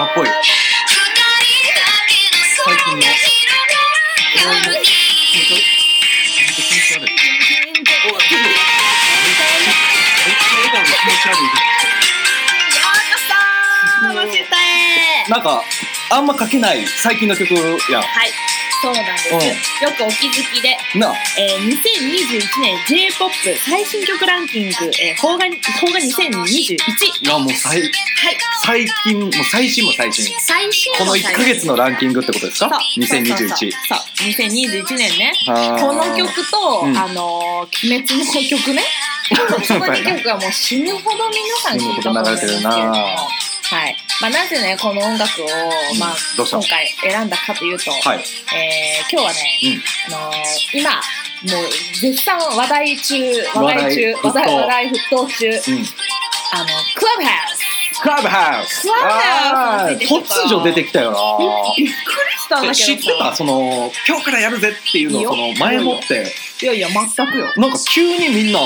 マっぽい。最近の終わりの本当本当気持ち悪い。おいちょっとめっちゃ笑顔で気持ち悪いマジでなんかあんま書けない最近の曲やはいそうなんです、うん。よくお気づきで、んなえー、2021年 J-POP 最新曲ランキング、えー、邦画邦画2021がもう最はい。最近もう最新も最新。最新この1ヶ月のランキングってことですか？2021そう。そうそう。そう2021年ねこの曲と、うん。あのー、鬼滅の曲 ね。この2曲はもう死ぬほど皆さん聞いたと思うんですけれども。死ぬほど流れてるなはい。まあ、なぜねこの音楽を、まあ、今回選んだかというと、はい。えー今日はね、うん。あのー今もう絶賛話題中話題中話題話題沸騰中うん。あのクラブハウスクラブハウスクラブハウス突如出てきたよな。びっくりしたんだけどさ。知ってた？その今日からやるぜっていうのをその前もって。いやいや全くよ。なんか急にみんな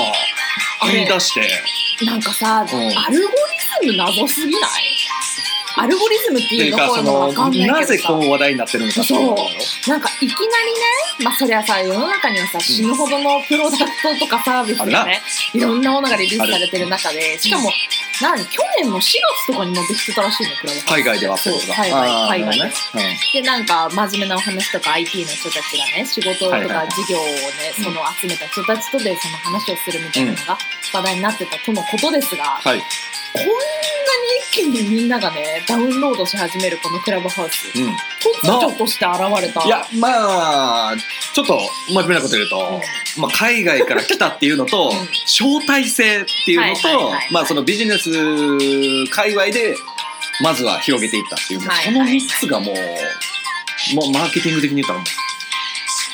言い出して。なんかさ、うん。アルゴリズム謎すぎない？アルゴリズムっていうののわかんないけどさ。なぜこう話題になってるのかっていうなんかいきなりねまあそりゃさ世の中にはさ死ぬほどのプロダクトとかサービスがねいろんなものがリリースされてる中でしかも何去年の4月とかにもできてたらしいのクラ海外ではそう海外海外なるほどね。でなんか真面目なお話とか IT の人たちがね仕事とか事業をねうん。その集めた人たちとでその話をするみたいなのが話題になってたとのことですが、うんはい。こんな気にみんながねダウンロードし始めるこのクラブハウス。うん。突如として現れた。いやまあちょっと真面目なこと言うと、まあ、海外から来たっていうのと、うん。招待制っていうのはいはいはいはい。とまあそのビジネス界隈でまずは広げていったっていう、もうはいその3つがもう、もうマーケティング的に言ったらもう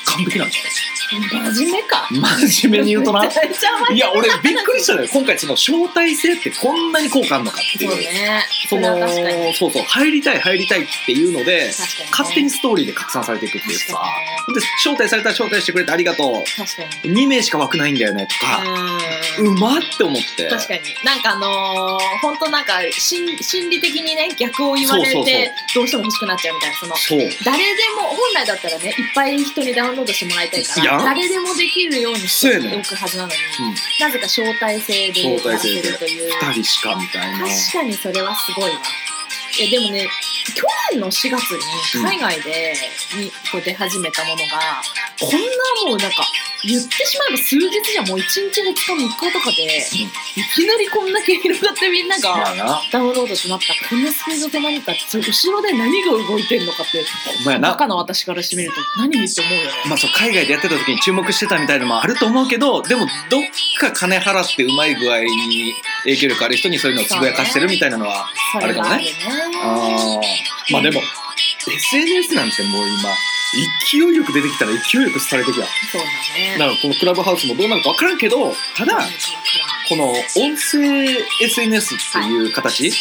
完璧なんです真面目か。よ真面目に言うとな。いや俺びっくりしたのよ。今回その招待制ってこんなに効果あるのかっていう。そうね。そのそうそう入りたい入りたいっていうのでね。勝手にストーリーで拡散されていくっていうさ招待されたら招待してくれてありがとう。確かに。2名しか枠ないんだよねとか、うまって思って。確かに。なんかあのー、本当なんか心心理的にね逆を言われてどうしても欲しくなっちゃうみたいな。その誰でも本来だったらねいっぱい人にダウンロードしてもらいたいから誰でもできるようにしておくはずなのに、うん。なぜか招待制でやらせ招待制で。るという2人しかみたいな。確かにそれはすごいわえでもね去年の4月に海外で、にこう出始めたものがこんなもうなんか言ってしまえば数日じゃもう1日2日3日とかで、いきなりこんだけ広がってみんなが、ダウンロードとなったこのスピードと何か後ろで何が動いてんのかって中の私からしてみると何って思うよね。まあそう海外でやってた時に注目してたみたいなのもあると思うけどでもどっか金払ってうまい具合に影響力ある人にそういうのをつぶやかしてるみたいなのはあるね。あーまあでも SNS なんてもう今勢いよく出てきたら勢いよく廃れてくやん。そうだね。だからこのクラブハウスもどうなるか分からんけどただこの音声 SNS っていう形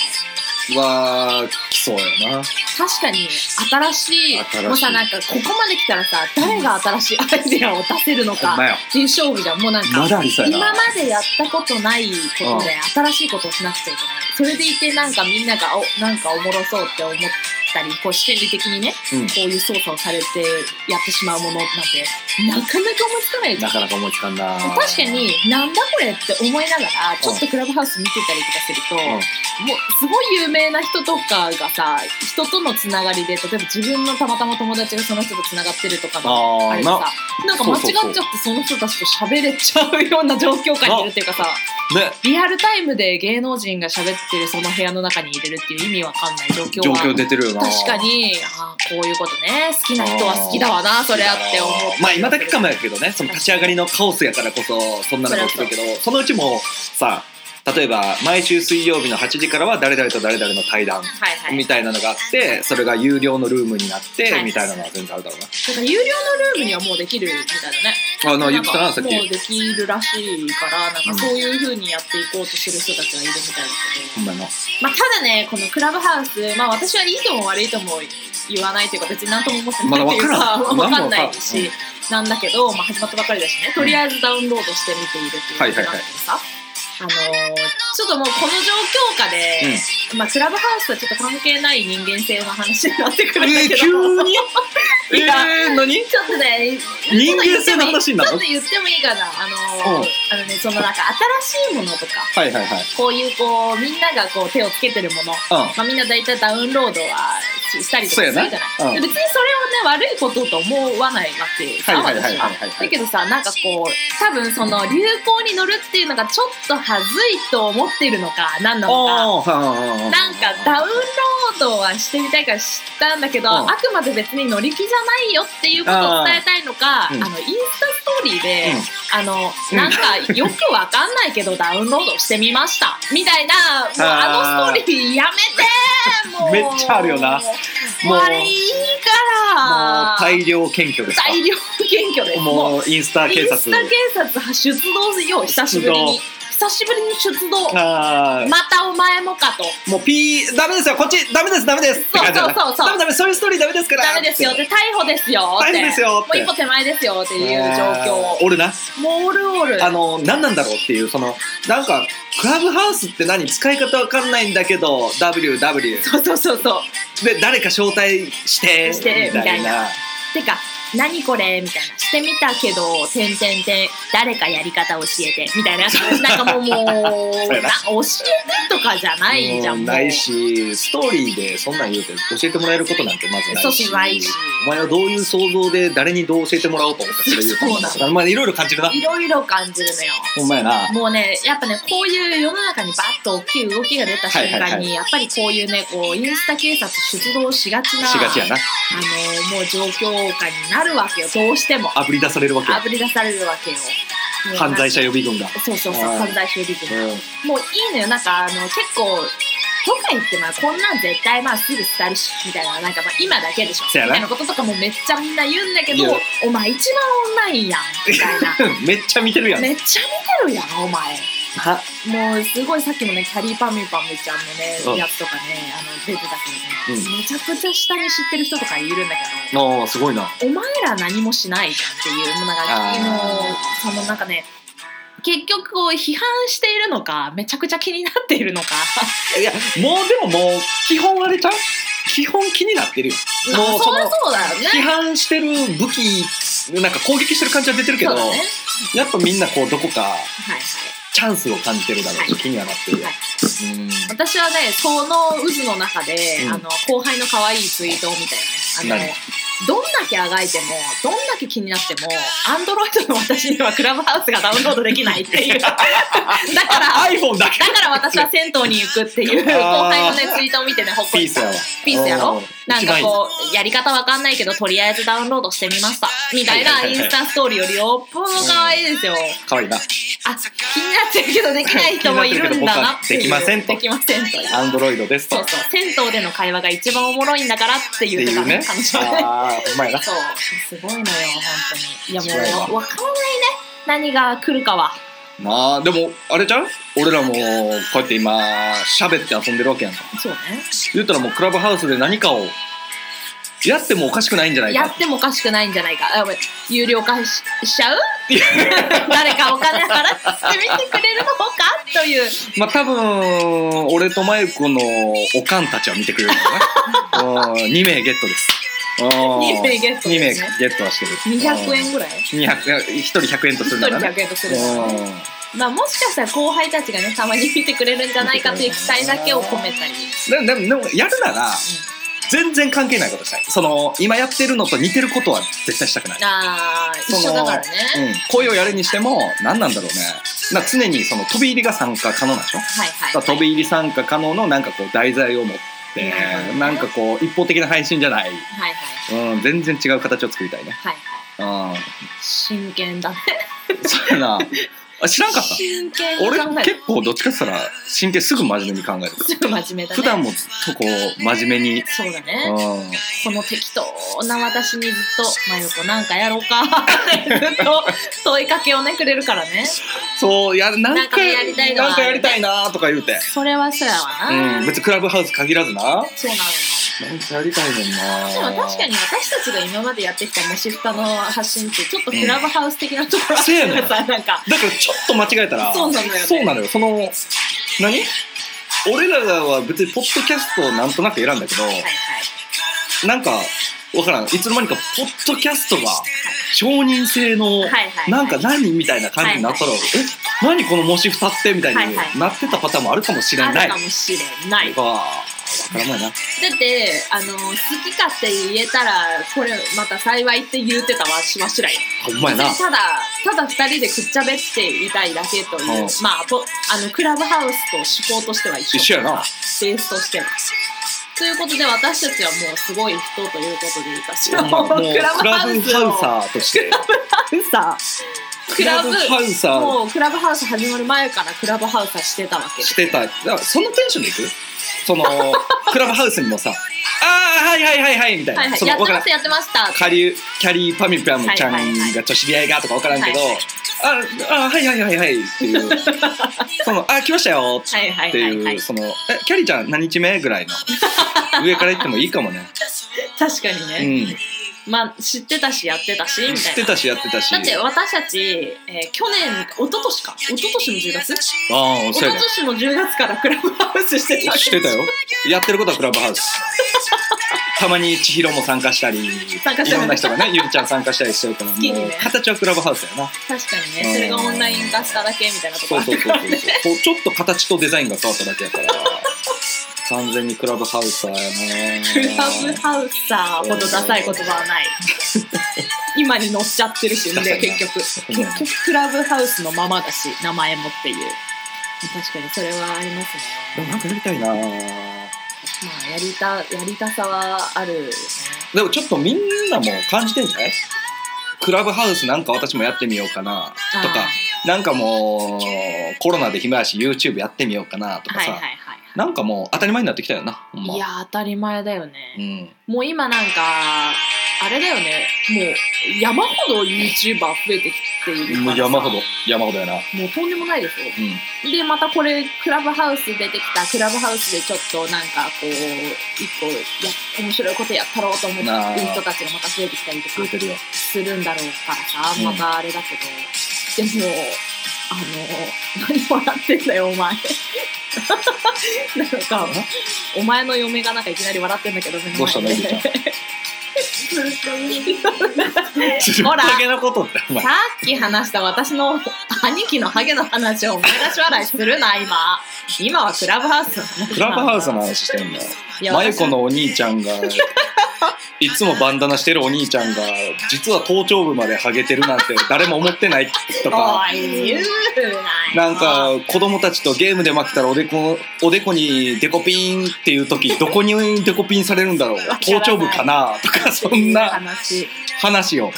は来そうやな。確かに新しい。新しいもうさなんかここまで来たらさ誰が新しいアイデアを出せるのかほんまや。っていう勝負じゃんもうなんかまだありそうやな。今までやったことないことで新しいことをしなくちゃいけない。それでいてなんかみんながおなんかおもろそうって思ったりこう心理的にね、うん。こういう操作をされてやってしまうものなんてなかなか思いつかない。じゃなんかなか思いつかんな。確かになんだこれって思いながらちょっとクラブハウス見てたりとかすると、うん。もうすごい有名な人とかがさ人とのつながりで例えば自分のたまたま友達がその人とつながってるとかのあれでさなんか間違っちゃってその人たちと喋れちゃうような状況下にいるっていうかさね。リアルタイムで芸能人が喋ってるその部屋の中に入れるっていう意味わかんない状況状は況出てるよな。確かに。あーこういうことね。好きな人は好きだわなそれあって思うまあ今だけかもやけどね。その立ち上がりのカオスやからこそそんなのが起きるけどそのうちもさ例えば毎週水曜日の8時からは誰々と誰々の対談はいはい。みたいなのがあってそれが有料のルームになってはい。みたいなのは全然あるだろうな。なんか有料のルームにはもうできるみたいだね。あな言ってたなさっき。もうできるらしいからなんかそういう風にやっていこうとする人たちがいるみたいだけど、ほんまやな。まあ、ただねこのクラブハウスまあ私はいいとも悪いとも言わないというか別に何とも思ってないっていうか、まだわからないし、なんだけど、まあ、始まったばかりだしね。とりあえずダウンロードしてみているっていうことなんだけどさ、あのーちょっともうこの状況下で、まあクラブハウスとはちょっと関係ない人間性の話になってくるんだえー、けど、急に？えー、何？ちょっとね人間性の話になる？ちょっと言ってもいいかな。あのーうん。あのねそのなんか新しいものとかはいはいはい。こういうこうみんながこう手をつけてるもの、うん。まあ、みんな大体ダウンロードはししたりとかするじゃない、な。うん。で別にそれをね悪いことと思わないわけさ、はいはいはいだけどさなんかこう多分その流行に乗るっていうのがちょっと恥ずいと思っているのか何なのか。なんかダウンロードはしてみたいから知ったんだけど、うん。あくまで別に乗り気じゃないよっていうことを伝えたいのか、あー。うん。あのインスタストーリーで、うん。あのうんなんかよくわかんないけどダウンロードしてみました。みたいなもうあのストーリーやめてもう。めっちゃあるよな。もう。あれいいから。もう大量検挙ですか。大量検挙です。もうインスタ警察。インスタ警察出動よ久しぶりに。久しぶりに出動。またお前もかと。もうピーダメですよ。こっちダメですダメです。そうそうそうそう。ダメダメそういうストーリーダメですから。ダメですよ。で逮捕ですよって。逮捕ですよって。もう一歩手前ですよっていう状況。あー。俺な。もうおるおるあの何なんだろうっていうそのなんかクラブハウスって何使い方わかんないんだけど WW そうそうそうそう。で誰か招待してしてみたいな。みたいな。てか何これ？みたいな。してみたけどてんてんてん誰かやり方教えて。みたいな。なんかもうもうなな。教えてとかじゃないじゃん。ないしストーリーでそんなん言うて教えてもらえることなんてまずないし。そうしないし。お前はどういう想像で誰にどう教えてもらおうと思ってそれ言うたそうなまあいろいろ感じるな。いろいろ感じるのよ。ほんまやな。もうねやっぱねこういう世の中にバッと大きい動きが出た瞬間に、はいはいはい。やっぱりこういうねこうインスタ警察出動しがちなしがちやな。あのもう状況下になるわけよ。どうしても。あぶり出されるわけあぶり出されるわけよ。犯罪者予備軍が。そうそうそう犯罪者予備軍うん。もういいのよ。なんかあの結構とか言ってまあこんなん絶対まあすぐ伝わるしみたいななんかまあ今だけでしょ。みたいなこととかもめっちゃみんな言うんだけどお前一番オンラインやんみたいな。めっちゃ見てるやん。めっちゃ見てるやんお前はもうすごいさっきもねキャリーパミュパミュちゃんのねう。んやつとかねあの出てたけどね、うめちゃくちゃ下に知ってる人とかいるんだけどああすごいな。お前ら何もしないじゃんっていうもうなんかあーもうそのなんかね結局こう批判しているのかめちゃくちゃ気になっているのか。いやもうでももう基本あれちゃう？基本気になってるよ。もうそのそりゃそうだよね。批判してる武器なんか攻撃してる感じは出てるけど、そうだね。やっぱみんなこうどこかはいはいチャンスを感じてるだろうし、はい。気にはなってるよ、私はねその渦の中で、うん。あの後輩の可愛いツイートを見たよね。あの何？どんだけあがいてもどんだけ気になってもアンドロイドの私にはクラブハウスがダウンロードできないっていう。だからあ iPhone だけ。だから私は銭湯に行くっていう後輩のねツイートを見てねほっこりした。ピースやわ。ピースやろ？うんなんかこうやり方わかんないけどとりあえずダウンロードしてみました。みたいなインスタストーリーよりよっぽど可愛いですよ。かわいいな。あ気になってるけどできない人もいるんだなっていう。できませんと。できませんとアンドロイドですと。そうそう。銭湯での会話が一番おもろいんだからってって言ってたいうね。ね彼女はねああほんまやなそう。すごいのよ本当に。いやもうわ。からないね。何が来るかは。なあでもあれちゃう俺らもこうやって今喋って遊んでるわけやんか。そうね。言ったらもうクラブハウスで何かをやってもおかしくないんじゃないか。やってもおかしくないんじゃないか。あごめん。有料化ししちゃう？誰かお金払ってみてくれるのか？という。まあ多分俺とマユコのおかんたちは見てくれるからね2名ゲットです二名ゲット2名ゲットはしてる。200円ぐらい？200 1人100円とす1人るな。らね100円とするまあもしかしたら後輩たちがねたまに見てくれるんじゃないかという期待だけを込めたり、うんでもでもやるなら全然関係ないことしたい。その今やってるのと似てることは絶対したくない。ああ一緒だからね、うん、声をやるにしても何なんだろうね。な常にその飛び入りが参加可能なんでしょ、はいはい、だから飛び入り参加可能のなんかこう題材を持って、なるほどね。なんかこう一方的な配信じゃない、はいはい。うん、全然違う形を作りたいね。はいはい。うん。真剣だね。そうやな あ知らんかった。真剣に考俺える。結構どっちかって言ったら真剣すぐ真面目に考える すぐ真面目だね。普段もずっとこう真面目に、そうだね、うん、この適当な私にずっと「真由子なんかやろうか」ってずっと問いかけをねくれるからね。そうやなんかなんかやりたいのはなんかやりたいなとか言うて、それはそうやわな、うん、別にクラブハウス限らずな。そうなのよなんかやりたいねんな。でも確かに私たちが今までやってきたもしふたの発信ってちょっとクラブハウス的なところあるからさ、な。んか。だからちょっと間違えたらそうなのよね。そうなのよ。その何？俺らは別にポッドキャストをなんとなく選んだけど、はいはい。なんかわからん。いつの間にかポッドキャストが承認制の、はいはいはい。なんか何みたいな感じになったら、はいえ？何このもし二ってみたいにはいはい。なってたパターンもあるかもしれない、あるかもしれないもんな。だってあの好き勝手言えたらこれまた幸いって言うてたわしわしらよほんまやな。ただただ二人でくっちゃべっていたいだけという、うん。まあポあのクラブハウスと思考としては一緒。一緒やな。ベースとしては。ということで私たちはもうすごい人ということでいいかしらクラブハウサーとして。ー。さクラブハウサーもうクラブハウス始まる前からクラブハウスはしてたわけ。してた。だからそのテンションでいく？その クラブハウスにもさ「ああはいはいはいはい」みたいな、はいはやってますやってました。カリキャリーパミュパムちゃんがちょ知り合いがとか分からんけど、はいはいああはいはいはいはいっていう。そのあ来ましたよ。はいはいっていう、そのえキャリーちゃん何日目ぐらいの？上から言ってもいいかもね、確かにうね、ん、まあ知ってたしやってたしみたいな。知ってたしやってたし。だって私たち、えー去年一昨年か。一昨年の10月？ああ一昨年の10月からクラブハウスしてたねしてたよ。やってることはクラブハウス。たまに千尋も参加したり参加してるいろんな人がねゆりちゃん参加したりしてるからもう形はクラブハウスやな。確かにね。それがオンライン化しただけみたいなところそうそうそうそうちょっと形とデザインが変わっただけやから完全にクラブハウサーやなクラブハウサーほどダサい言葉はない。今に乗っちゃってるしで結局。結局クラブハウスのままだし名前もっていう。確かにそれはありますね。でもなんかやりたいな。まあやりたやりたさはあるでもちょっとみんなも感じてんじゃない？クラブハウスなんか私もやってみようかなとかなんかもうコロナで暇やし YouTube やってみようかなとかさ、はいはいはいなんかもう当たり前になってきたよなほんま。いや当たり前だようね、ん、もう今なんかあれだよね。もう山ほど YouTuber 増えてきているからさ。もう山ほど。山ほどやな。もうとんでもないですようん。でまたこれクラブハウス出てきた。クラブハウスでちょっとなんかこう一個や面白いことやったろうと思ってなあ。る人たちがまた増えてきたりとか増えてるよ。するんだろうからさ。うん。またあれだけど、でもあの何笑ってんだよお前。なんかお前の嫁がなんかいきなり笑ってんだけどどうしたのゆりちゃん？ほらハゲのことってお前。さっき話した私の兄貴のハゲの話を思い出し笑いするな今。今はクラブハウスの話クラブハウスの話してんだよいやマユコのお兄ちゃんがいつもバンダナしてるお兄ちゃんが実は頭頂部までハゲてるなんて誰も思ってないとかなんか子供たちとゲームで負けたらおでこおでこにデコピンっていう時どこにデコピンされるんだろう。頭頂部かな？とかそんな話。話を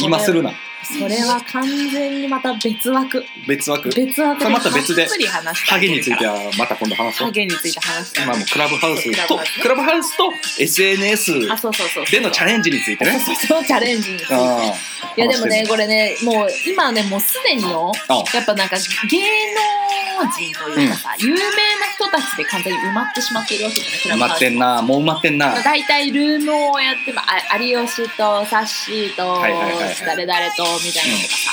今するなそれは完全にまた別枠。別枠？別枠それまた別で。たっぷり話したハゲについてはまた今度話そう。ハゲについて話した今もうクラブハウス。とクラブハウスと SNS あそうそうそうでのチャレンジについてね。そうそうそうチャレンジについて。あいやでもねこれねもう今ねもうすでによあやっぱなんか芸能人というかさ、有名な人たちで完全に埋まってしまっているわけじゃないクラ埋まっブハウス。てんなもう埋まってんな。大体ルームをやってもあ有吉とサッシーとはいはいはいはい。誰々とみたいなのとかさ、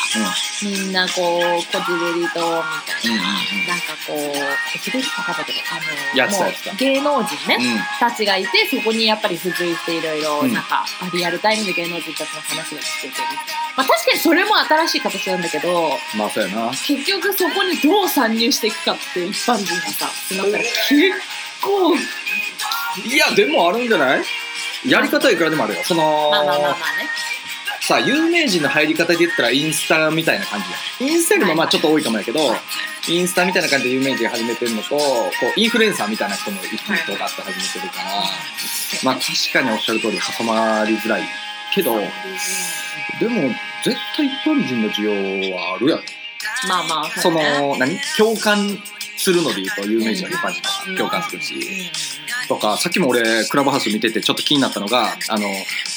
みんなこうこじるりとみたいな、うんうんうん。なんかこうこじるりとかだけどあの芸能人ね、うん。たちがいてそこにやっぱり付随していろいろうん。なんか、あリアルタイムで芸能人たちの話が聞けてる、まあ、確かにそれも新しい形なんだけどまあそうやな。結局そこにどう参入していくかって一般人がさなったら結構いやでもあるんじゃない？やり方はいくらでもあるよ。そのまあまあまあまあねさあ有名人の入り方で言ったらインスタみたいな感じや。インスタよりもまあちょっと多いかもやけど、インスタみたいな感じで有名人が始めてるのとこうインフルエンサーみたいな人も一気に動画って始めてるから、まあ確かにおっしゃる通り挟まりづらいけどでも絶対一般人の需要はあるやろ。まあまあそね。の何？共感するので言うと有名人は一般人が共感するし、とかさっきも俺クラブハウス見ててちょっと気になったのがあの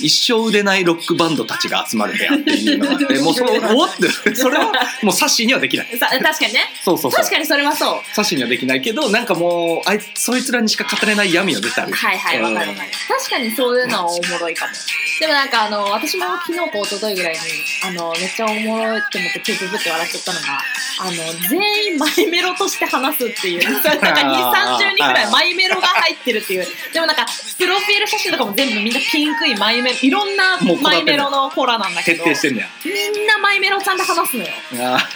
一生売れないロックバンドたちが集まる部屋っていうのがあって もうそれ終わってそれはもうサッシーにはできない。さ確かにね。そうそうそう。確かにそれはそう。サッシーにはできないけどなんかもうあいそいつらにしか語れない闇は絶対ある。はいはいわかるわかる。確かにそういうのはおもろいかも。でもなんかあの私も昨日か一昨日ぐらいにあのめっちゃおもろいって思ってプープって笑っちゃったのがあの全員マイメロとして話すっていう。なんか2 3 0人ぐらいマイメロが入ってるっていう。でもなんかプロフィール写真とかも全部みんなピンクいマイメロいろんなマイメロのコーラなんだけ徹ど底してんねみんなマイメロちゃんと話すのよ。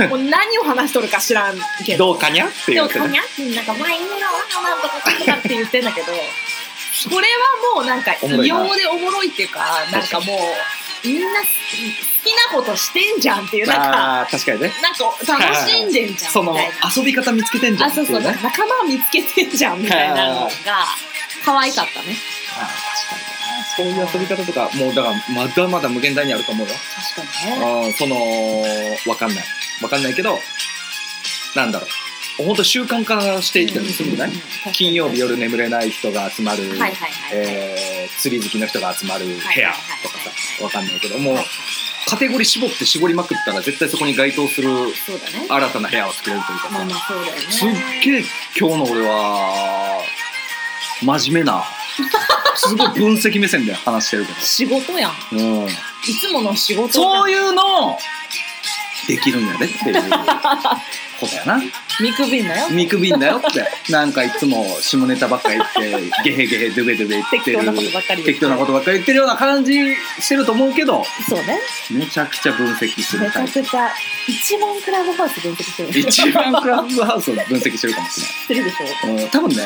もう何を話しとるか知らんけーど。どうかにゃってで言ってねもかにゃ？ってなんかマイメロはなんとかとかって言ってんだけど それはもうなんか異様でおもろいっていうかなんかもうみんな好きなことしてんじゃんっていうなんか確かにね。なんか楽しんでんじゃんそのみたいな。遊び方見つけてんじゃんあそうそう仲間を見つけてんじゃんみたいなのが可愛かったね。あー確かになそういう遊び方とかもうだからまだまだ無限大にあると思うよ。確かにね。うんそのわかんない。わかんないけどなんだろう。本当習慣化していったりするんじゃない金曜日夜眠れない人が集まる、えー釣り好きの人が集まる部屋とかさわかんないけどもうはいカテゴリー絞って絞りまくったら絶対そこに該当する新たな部屋を作れるというかさ。すっげえ今日の俺は真面目なすごい分析目線で話してるけ仕事やん。ど、うん、いつもの仕事そうういうのをできるんやでっていうことやな。見くびんなよ。見くびんだよって。なんかいつも下ネタばっかり言ってゲヘゲヘドゥベドゥベ言ってる。適当なことばっかり言って適当なことばっかり言ってるような感じしてると思うけどそうね。めちゃくちゃ分析するめちタイプ。ゃくちゃ一番クラブハウス分析してる。一番クラブハウスを分析してるかもしれない。してるでしょ。うん多分ね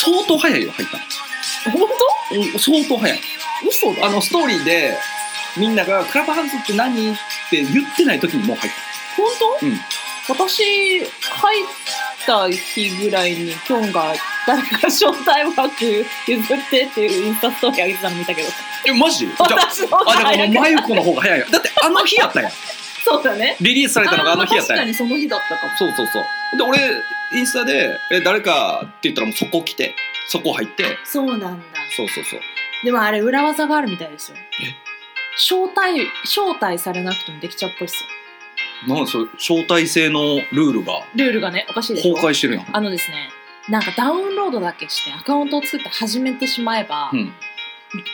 相当早いよ入った本のうん相当早い。当嘘だ。あのストーリーでみんなが「クラブハウスって何?」って言ってない時にもう入っ本当、うん。私入った日ぐらいにキョンが誰か招待枠譲ってっていうインスタストーリー上げてたの見たけど。たえマジ？じゃあ私のあだからもう早く真由子の方が早い。よだってあの日やったやん そうだね。リリースされたのがあの日やったや。ん確かにその日だったかも。そうそうそう。で俺インスタで「え誰か?」って言ったらもうそこ来てそこ入って。そうなんだ。そうそうそう。でもあれ裏技があるみたいですよ。招待招待されなくてもできちゃうっぽいっすよ。なんでそれ招待制のルールが。ルールがねおかしいでしょ？崩壊してるやん。あのですねなんかダウンロードだけしてアカウントを作って始めてしまえば、うん。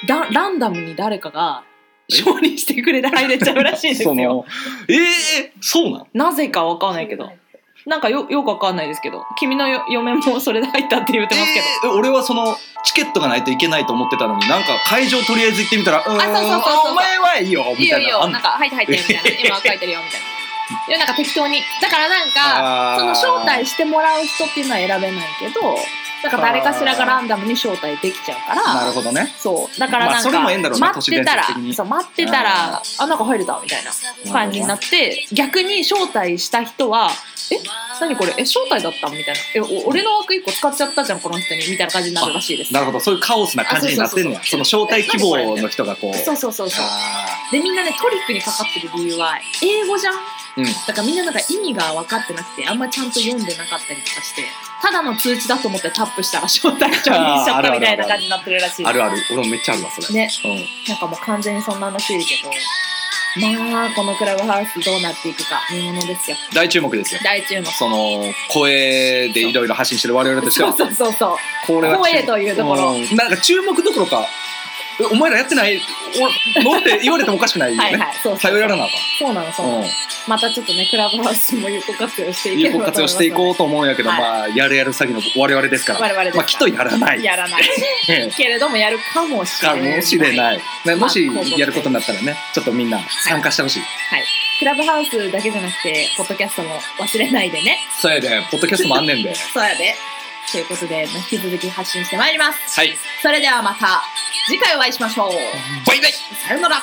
だランダムに誰かが承認してくれて入れちゃうらしいです そよのええそうなんなぜかわかんないけど。なんかよよくわかんないですけど。君のよ嫁もそれで入ったって言ってますけど、えー俺はそのチケットがないといけないと思ってたのになんか会場とりあえず行ってみたら「うーんそうそうそうそう。あお前はいいよ」いいよいいみたいなあんのよなんか入って入ってみたいな。今書いてるよみたいな。でなんか適当に。だからなんかあー。その招待してもらう人っていうのは選べないけどなんか誰かしらがランダムに招待できちゃうからなるほどね。そう。だからなんか、まあそれもええんだろうな待ってたらそう待ってたらあなんか入れたみたいな感じになって逆に招待した人は「え何これ？え招待だった?」みたいな「えお俺の枠1個使っちゃったじゃんこの人に」みたいな感じになるらしいです。なるほど。そういうカオスな感じになってんねその招待希望の人がこう。そうそうそうそう。あでみんなねトリックにかかってる理由は英語じゃん？ーうん。だからみんななんか意味が分かってなくてあんまちゃんと読んでなかったりとかしてただの通知だと思ってタップしたら招待状にしちゃったみたいな感じになってるらしいあるある。俺もめっちゃあるわそれ。ね。うんなんかもう完全にそんな話いるけどまあこのクラブハウスどうなっていくか見ものですよ。大注目ですよ。大注目。その声でいろいろ発信してる我々としては。そうそうそうこれは声というところ。うん。なんか注目どころかえお前らやってない？おのって言われてもおかしくないよね。はいはいそう頼らなあかそうなのそうなの、んまたちょっとねクラブハウスも有効活用していけ有効活用していこうと思うんやけど、はい。まあやるやる詐欺の我々ですから我々ですまあきっとやらない。やらない。けれどもやるかもしれかない。もしれない、ね、もしまあやることになったらねちょっとみんな参加してほしい、はい。クラブハウスだけじゃなくてポッドキャストも忘れないでね。そうやで。ポッドキャストもあんねんで。そうやで。ということでまあ引き続き発信してまいります。はい。それではまた次回お会いしましょう。バイバイ。さようなら